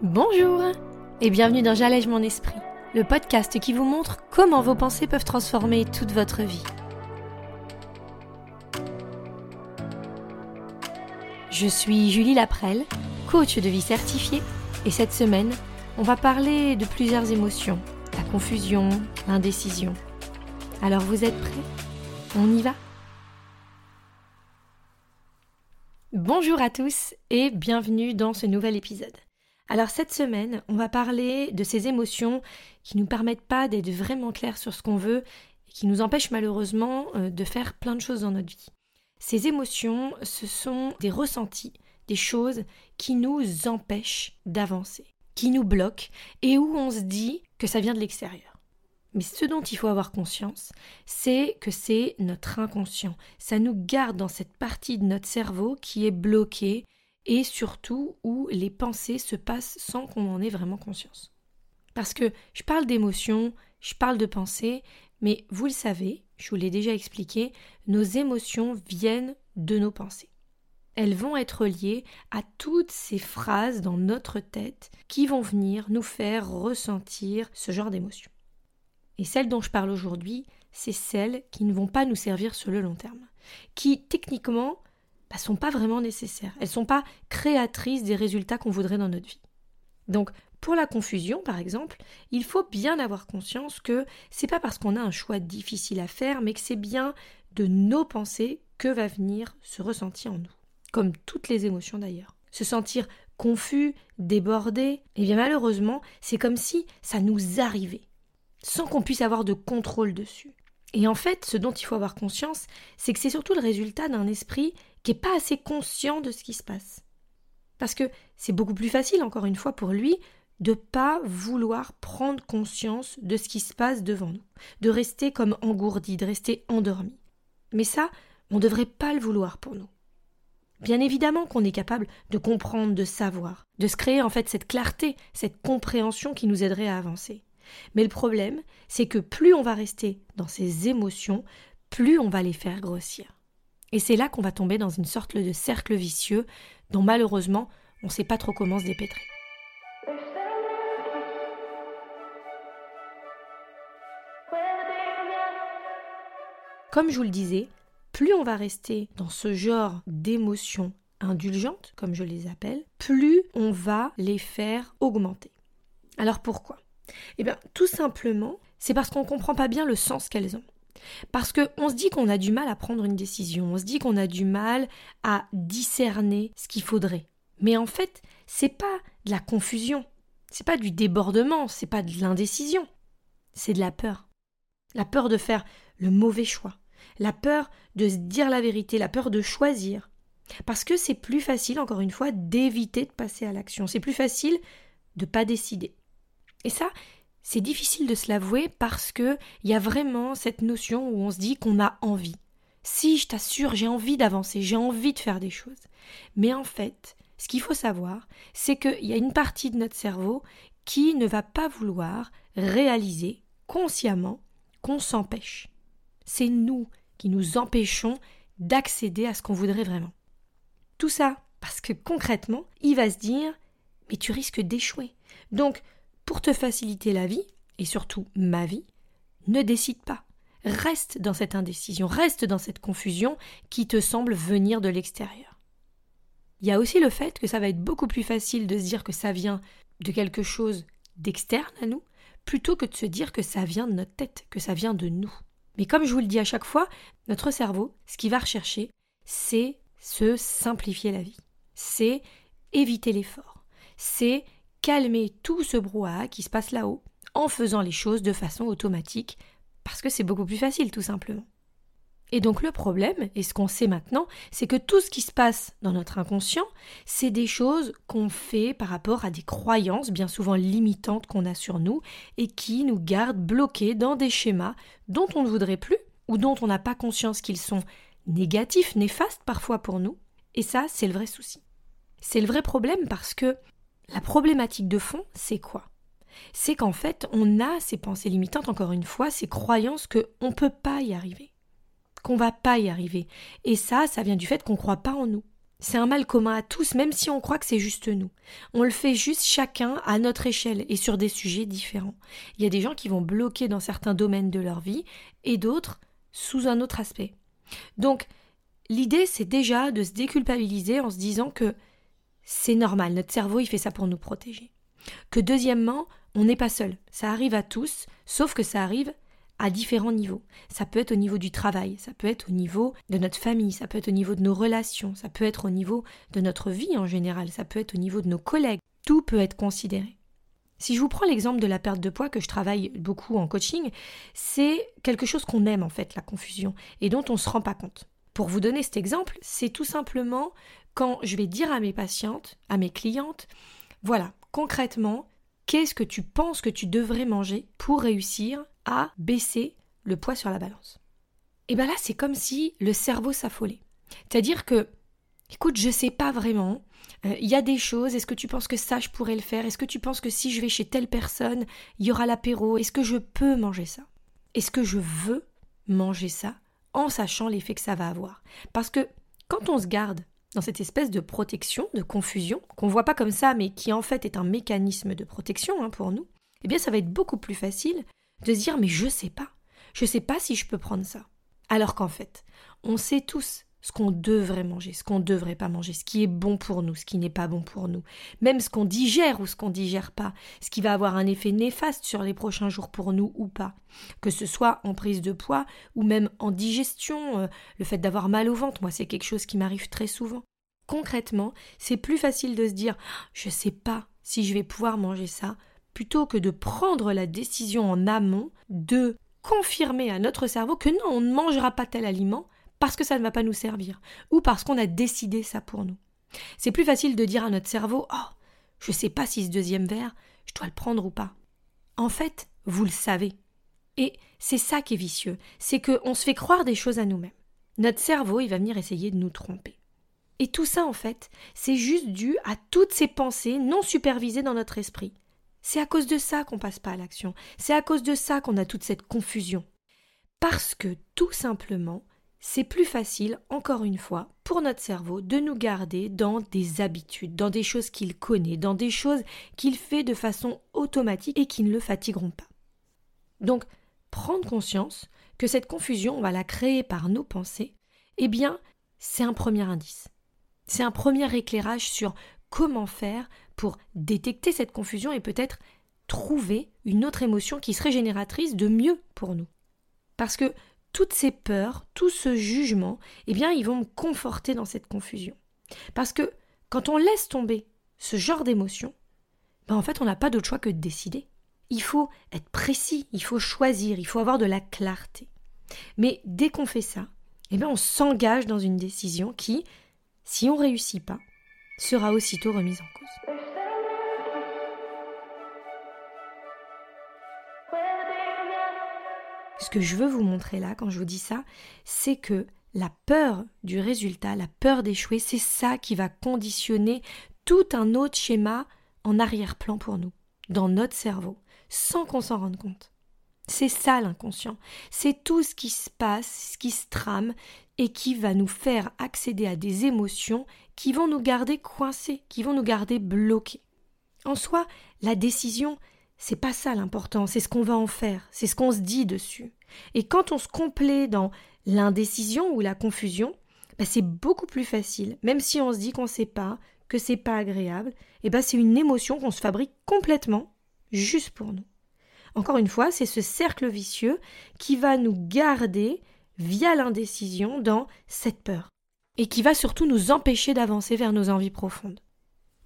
Bonjour et bienvenue dans J'allège mon esprit, le podcast qui vous montre comment vos pensées peuvent transformer toute votre vie. Je suis Julie Laprelle, coach de vie certifiée, et cette semaine, on va parler de plusieurs émotions, la confusion, l'indécision. Alors vous êtes prêts? On y va? Bonjour à tous et bienvenue dans ce nouvel épisode. Alors cette semaine, on va parler de ces émotions qui ne nous permettent pas d'être vraiment clairs sur ce qu'on veut et qui nous empêchent malheureusement euh, de faire plein de choses dans notre vie. Ces émotions, ce sont des ressentis, des choses qui nous empêchent d'avancer, qui nous bloquent et où on se dit que ça vient de l'extérieur. Mais ce dont il faut avoir conscience, c'est que c'est notre inconscient. Ça nous garde dans cette partie de notre cerveau qui est bloquée et surtout où les pensées se passent sans qu'on en ait vraiment conscience. Parce que je parle d'émotions, je parle de pensées, mais vous le savez, je vous l'ai déjà expliqué, nos émotions viennent de nos pensées. Elles vont être liées à toutes ces phrases dans notre tête qui vont venir nous faire ressentir ce genre d'émotions. Et celles dont je parle aujourd'hui, c'est celles qui ne vont pas nous servir sur le long terme, qui techniquement bah, sont pas vraiment nécessaires. Elles ne sont pas créatrices des résultats qu'on voudrait dans notre vie. Donc, pour la confusion, par exemple, il faut bien avoir conscience que c'est pas parce qu'on a un choix difficile à faire, mais que c'est bien de nos pensées que va venir se ressentir en nous. Comme toutes les émotions d'ailleurs. Se sentir confus, débordé, et eh bien malheureusement, c'est comme si ça nous arrivait, sans qu'on puisse avoir de contrôle dessus. Et en fait, ce dont il faut avoir conscience, c'est que c'est surtout le résultat d'un esprit qui n'est pas assez conscient de ce qui se passe. Parce que c'est beaucoup plus facile, encore une fois, pour lui, de pas vouloir prendre conscience de ce qui se passe devant nous, de rester comme engourdi, de rester endormi. Mais ça, on ne devrait pas le vouloir pour nous. Bien évidemment qu'on est capable de comprendre, de savoir, de se créer en fait cette clarté, cette compréhension qui nous aiderait à avancer. Mais le problème, c'est que plus on va rester dans ces émotions, plus on va les faire grossir. Et c'est là qu'on va tomber dans une sorte de cercle vicieux dont malheureusement on ne sait pas trop comment se dépêtrer. Comme je vous le disais, plus on va rester dans ce genre d'émotions indulgentes, comme je les appelle, plus on va les faire augmenter. Alors pourquoi? Eh bien, tout simplement, c'est parce qu'on ne comprend pas bien le sens qu'elles ont. Parce qu'on se dit qu'on a du mal à prendre une décision, on se dit qu'on a du mal à discerner ce qu'il faudrait. Mais en fait, c'est pas de la confusion, c'est pas du débordement, c'est pas de l'indécision, c'est de la peur. La peur de faire le mauvais choix, la peur de se dire la vérité, la peur de choisir. Parce que c'est plus facile, encore une fois, d'éviter de passer à l'action. C'est plus facile de pas décider. Et ça, c'est difficile de se l'avouer parce que il y a vraiment cette notion où on se dit qu'on a envie. Si, je t'assure, j'ai envie d'avancer, j'ai envie de faire des choses. Mais en fait, ce qu'il faut savoir, c'est qu'il y a une partie de notre cerveau qui ne va pas vouloir réaliser consciemment qu'on s'empêche. C'est nous qui nous empêchons d'accéder à ce qu'on voudrait vraiment. Tout ça parce que concrètement, il va se dire Mais tu risques d'échouer. Donc, pour te faciliter la vie, et surtout ma vie, ne décide pas. Reste dans cette indécision, reste dans cette confusion qui te semble venir de l'extérieur. Il y a aussi le fait que ça va être beaucoup plus facile de se dire que ça vient de quelque chose d'externe à nous, plutôt que de se dire que ça vient de notre tête, que ça vient de nous. Mais comme je vous le dis à chaque fois, notre cerveau, ce qu'il va rechercher, c'est se simplifier la vie. C'est éviter l'effort. C'est calmer tout ce brouhaha qui se passe là-haut en faisant les choses de façon automatique, parce que c'est beaucoup plus facile tout simplement. Et donc le problème, et ce qu'on sait maintenant, c'est que tout ce qui se passe dans notre inconscient, c'est des choses qu'on fait par rapport à des croyances bien souvent limitantes qu'on a sur nous et qui nous gardent bloqués dans des schémas dont on ne voudrait plus ou dont on n'a pas conscience qu'ils sont négatifs, néfastes parfois pour nous. Et ça, c'est le vrai souci. C'est le vrai problème parce que la problématique de fond, c'est quoi? C'est qu'en fait, on a ces pensées limitantes, encore une fois, ces croyances qu'on ne peut pas y arriver, qu'on va pas y arriver. Et ça, ça vient du fait qu'on ne croit pas en nous. C'est un mal commun à tous, même si on croit que c'est juste nous. On le fait juste chacun à notre échelle et sur des sujets différents. Il y a des gens qui vont bloquer dans certains domaines de leur vie et d'autres sous un autre aspect. Donc, l'idée, c'est déjà de se déculpabiliser en se disant que c'est normal, notre cerveau, il fait ça pour nous protéger. Que deuxièmement, on n'est pas seul. Ça arrive à tous, sauf que ça arrive à différents niveaux. Ça peut être au niveau du travail, ça peut être au niveau de notre famille, ça peut être au niveau de nos relations, ça peut être au niveau de notre vie en général, ça peut être au niveau de nos collègues. Tout peut être considéré. Si je vous prends l'exemple de la perte de poids que je travaille beaucoup en coaching, c'est quelque chose qu'on aime en fait, la confusion, et dont on ne se rend pas compte. Pour vous donner cet exemple, c'est tout simplement quand je vais dire à mes patientes, à mes clientes, voilà, concrètement, qu'est-ce que tu penses que tu devrais manger pour réussir à baisser le poids sur la balance? Et bien là, c'est comme si le cerveau s'affolait. C'est-à-dire que, écoute, je sais pas vraiment, euh, il y a des choses, est-ce que tu penses que ça, je pourrais le faire? Est-ce que tu penses que si je vais chez telle personne, il y aura l'apéro? Est-ce que je peux manger ça? Est-ce que je veux manger ça en sachant l'effet que ça va avoir? Parce que quand on se garde dans cette espèce de protection, de confusion, qu'on voit pas comme ça, mais qui en fait est un mécanisme de protection hein, pour nous, eh bien ça va être beaucoup plus facile de se dire mais je sais pas, je sais pas si je peux prendre ça. Alors qu'en fait, on sait tous ce qu'on devrait manger, ce qu'on ne devrait pas manger, ce qui est bon pour nous, ce qui n'est pas bon pour nous, même ce qu'on digère ou ce qu'on digère pas, ce qui va avoir un effet néfaste sur les prochains jours pour nous ou pas, que ce soit en prise de poids ou même en digestion, euh, le fait d'avoir mal au ventre, moi c'est quelque chose qui m'arrive très souvent. Concrètement, c'est plus facile de se dire je sais pas si je vais pouvoir manger ça plutôt que de prendre la décision en amont de confirmer à notre cerveau que non, on ne mangera pas tel aliment parce que ça ne va pas nous servir ou parce qu'on a décidé ça pour nous. C'est plus facile de dire à notre cerveau Oh, je ne sais pas si ce deuxième verre, je dois le prendre ou pas. En fait, vous le savez. Et c'est ça qui est vicieux, c'est qu'on se fait croire des choses à nous-mêmes. Notre cerveau, il va venir essayer de nous tromper. Et tout ça, en fait, c'est juste dû à toutes ces pensées non supervisées dans notre esprit. C'est à cause de ça qu'on passe pas à l'action. C'est à cause de ça qu'on a toute cette confusion. Parce que tout simplement, c'est plus facile, encore une fois, pour notre cerveau de nous garder dans des habitudes, dans des choses qu'il connaît, dans des choses qu'il fait de façon automatique et qui ne le fatigueront pas. Donc, prendre conscience que cette confusion, on va la créer par nos pensées, eh bien, c'est un premier indice. C'est un premier éclairage sur comment faire pour détecter cette confusion et peut-être trouver une autre émotion qui serait génératrice de mieux pour nous. Parce que toutes ces peurs, tout ce jugement, eh bien, ils vont me conforter dans cette confusion. Parce que quand on laisse tomber ce genre d'émotion, ben en fait, on n'a pas d'autre choix que de décider. Il faut être précis, il faut choisir, il faut avoir de la clarté. Mais dès qu'on fait ça, eh bien, on s'engage dans une décision qui, si on ne réussit pas, sera aussitôt remise en cause. Ce que je veux vous montrer là, quand je vous dis ça, c'est que la peur du résultat, la peur d'échouer, c'est ça qui va conditionner tout un autre schéma en arrière-plan pour nous, dans notre cerveau, sans qu'on s'en rende compte. C'est ça l'inconscient. C'est tout ce qui se passe, ce qui se trame et qui va nous faire accéder à des émotions qui vont nous garder coincés, qui vont nous garder bloqués. En soi, la décision, c'est pas ça l'important, c'est ce qu'on va en faire, c'est ce qu'on se dit dessus. Et quand on se complaît dans l'indécision ou la confusion, bah, c'est beaucoup plus facile, même si on se dit qu'on sait pas, que c'est pas agréable, et bah c'est une émotion qu'on se fabrique complètement juste pour nous. Encore une fois, c'est ce cercle vicieux qui va nous garder via l'indécision dans cette peur et qui va surtout nous empêcher d'avancer vers nos envies profondes.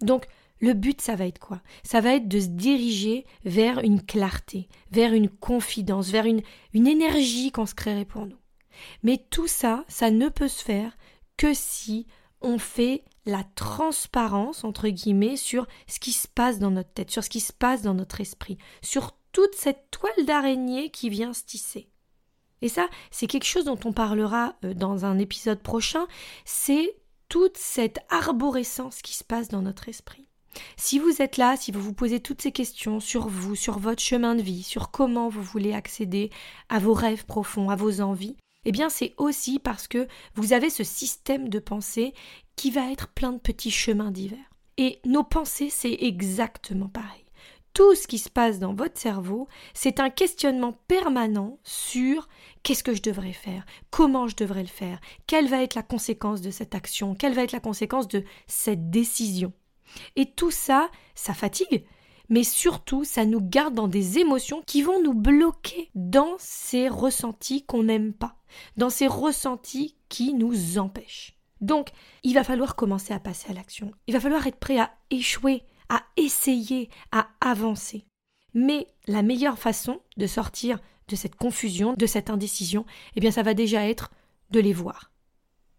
Donc, le but, ça va être quoi? Ça va être de se diriger vers une clarté, vers une confidence, vers une, énergie qu'on se créerait pour nous. Mais tout ça, ça ne peut se faire que si on fait la transparence, entre guillemets, sur ce qui se passe dans notre tête, sur ce qui se passe dans notre esprit, sur toute cette toile d'araignée qui vient se tisser. Et ça, c'est quelque chose dont on parlera euh, dans un épisode prochain, c'est toute cette arborescence qui se passe dans notre esprit. Si vous êtes là, si vous vous posez toutes ces questions sur vous, sur votre chemin de vie, sur comment vous voulez accéder à vos rêves profonds, à vos envies, Eh bien, c'est aussi parce que vous avez ce système de pensée qui va être plein de petits chemins divers. Et nos pensées, c'est exactement pareil. Tout ce qui se passe dans votre cerveau, c'est un questionnement permanent sur qu'est-ce que je devrais faire, comment je devrais le faire, quelle va être la conséquence de cette action, quelle va être la conséquence de cette décision. Et tout ça, ça fatigue, mais surtout, ça nous garde dans des émotions qui vont nous bloquer dans ces ressentis qu'on n'aime pas, dans ces ressentis qui nous empêchent. Donc, il va falloir commencer à passer à l'action. Il va falloir être prêt à échouer, à essayer, à avancer. Mais la meilleure façon de sortir de cette confusion, de cette indécision, eh bien, ça va déjà être de les voir.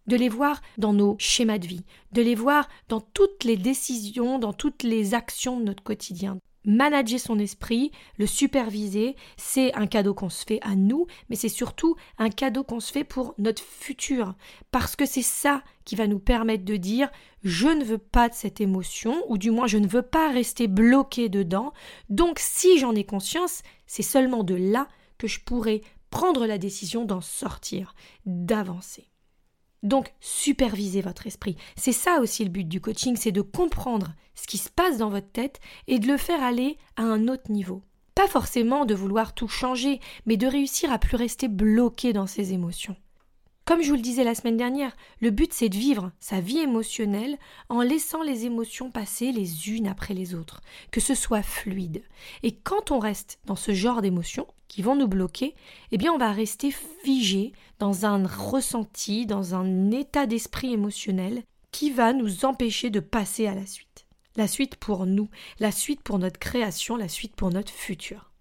De les voir dans nos schémas de vie, de les voir dans toutes les décisions, dans toutes les actions de notre quotidien, manager son esprit, le superviser, c'est un cadeau qu'on se fait à nous, mais c'est surtout un cadeau qu'on se fait pour notre futur, parce que c'est ça qui va nous permettre de dire je ne veux pas de cette émotion, ou du moins je ne veux pas rester bloqué dedans, donc si j'en ai conscience, c'est seulement de là que je pourrai prendre la décision d'en sortir, d'avancer. Donc, supervisez votre esprit. C'est ça aussi le but du coaching, c'est de comprendre ce qui se passe dans votre tête et de le faire aller à un autre niveau. Pas forcément de vouloir tout changer, mais de réussir à plus rester bloqué dans ses émotions. Comme je vous le disais la semaine dernière, le but c'est de vivre sa vie émotionnelle en laissant les émotions passer les unes après les autres, que ce soit fluide. Et quand on reste dans ce genre d'émotions qui vont nous bloquer, eh bien on va rester figé dans un ressenti, dans un état d'esprit émotionnel qui va nous empêcher de passer à la suite. La suite pour nous, la suite pour notre création, la suite pour notre futur.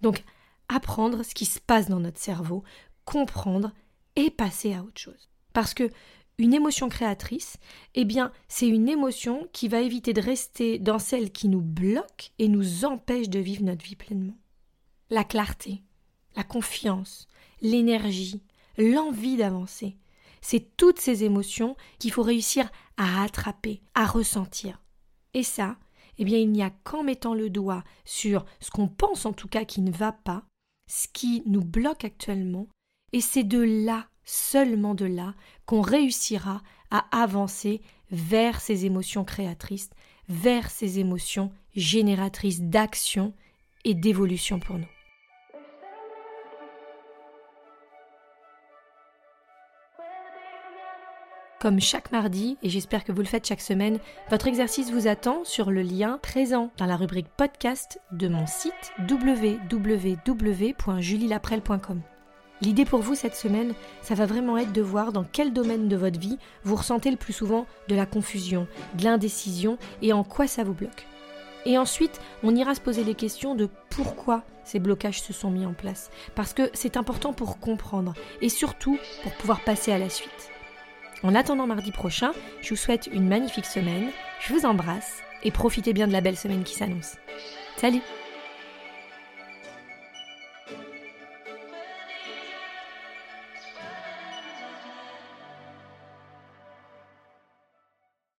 Donc apprendre ce qui se passe dans notre cerveau, comprendre et passer à autre chose. Parce que une émotion créatrice, eh bien, c'est une émotion qui va éviter de rester dans celle qui nous bloque et nous empêche de vivre notre vie pleinement. La clarté, la confiance, l'énergie, l'envie d'avancer, c'est toutes ces émotions qu'il faut réussir à attraper, à ressentir. Et ça, eh bien, il n'y a qu'en mettant le doigt sur ce qu'on pense en tout cas qui ne va pas, ce qui nous bloque actuellement, et c'est de là, seulement de là, qu'on réussira à avancer vers ces émotions créatrices, vers ces émotions génératrices d'action et d'évolution pour nous. Comme chaque mardi, et j'espère que vous le faites chaque semaine, votre exercice vous attend sur le lien présent dans la rubrique podcast de mon site www.julielaprel.com. L'idée pour vous cette semaine, ça va vraiment être de voir dans quel domaine de votre vie vous ressentez le plus souvent de la confusion, de l'indécision et en quoi ça vous bloque. Et ensuite, on ira se poser les questions de pourquoi ces blocages se sont mis en place. Parce que c'est important pour comprendre et surtout pour pouvoir passer à la suite. En attendant mardi prochain, je vous souhaite une magnifique semaine, je vous embrasse et profitez bien de la belle semaine qui s'annonce. Salut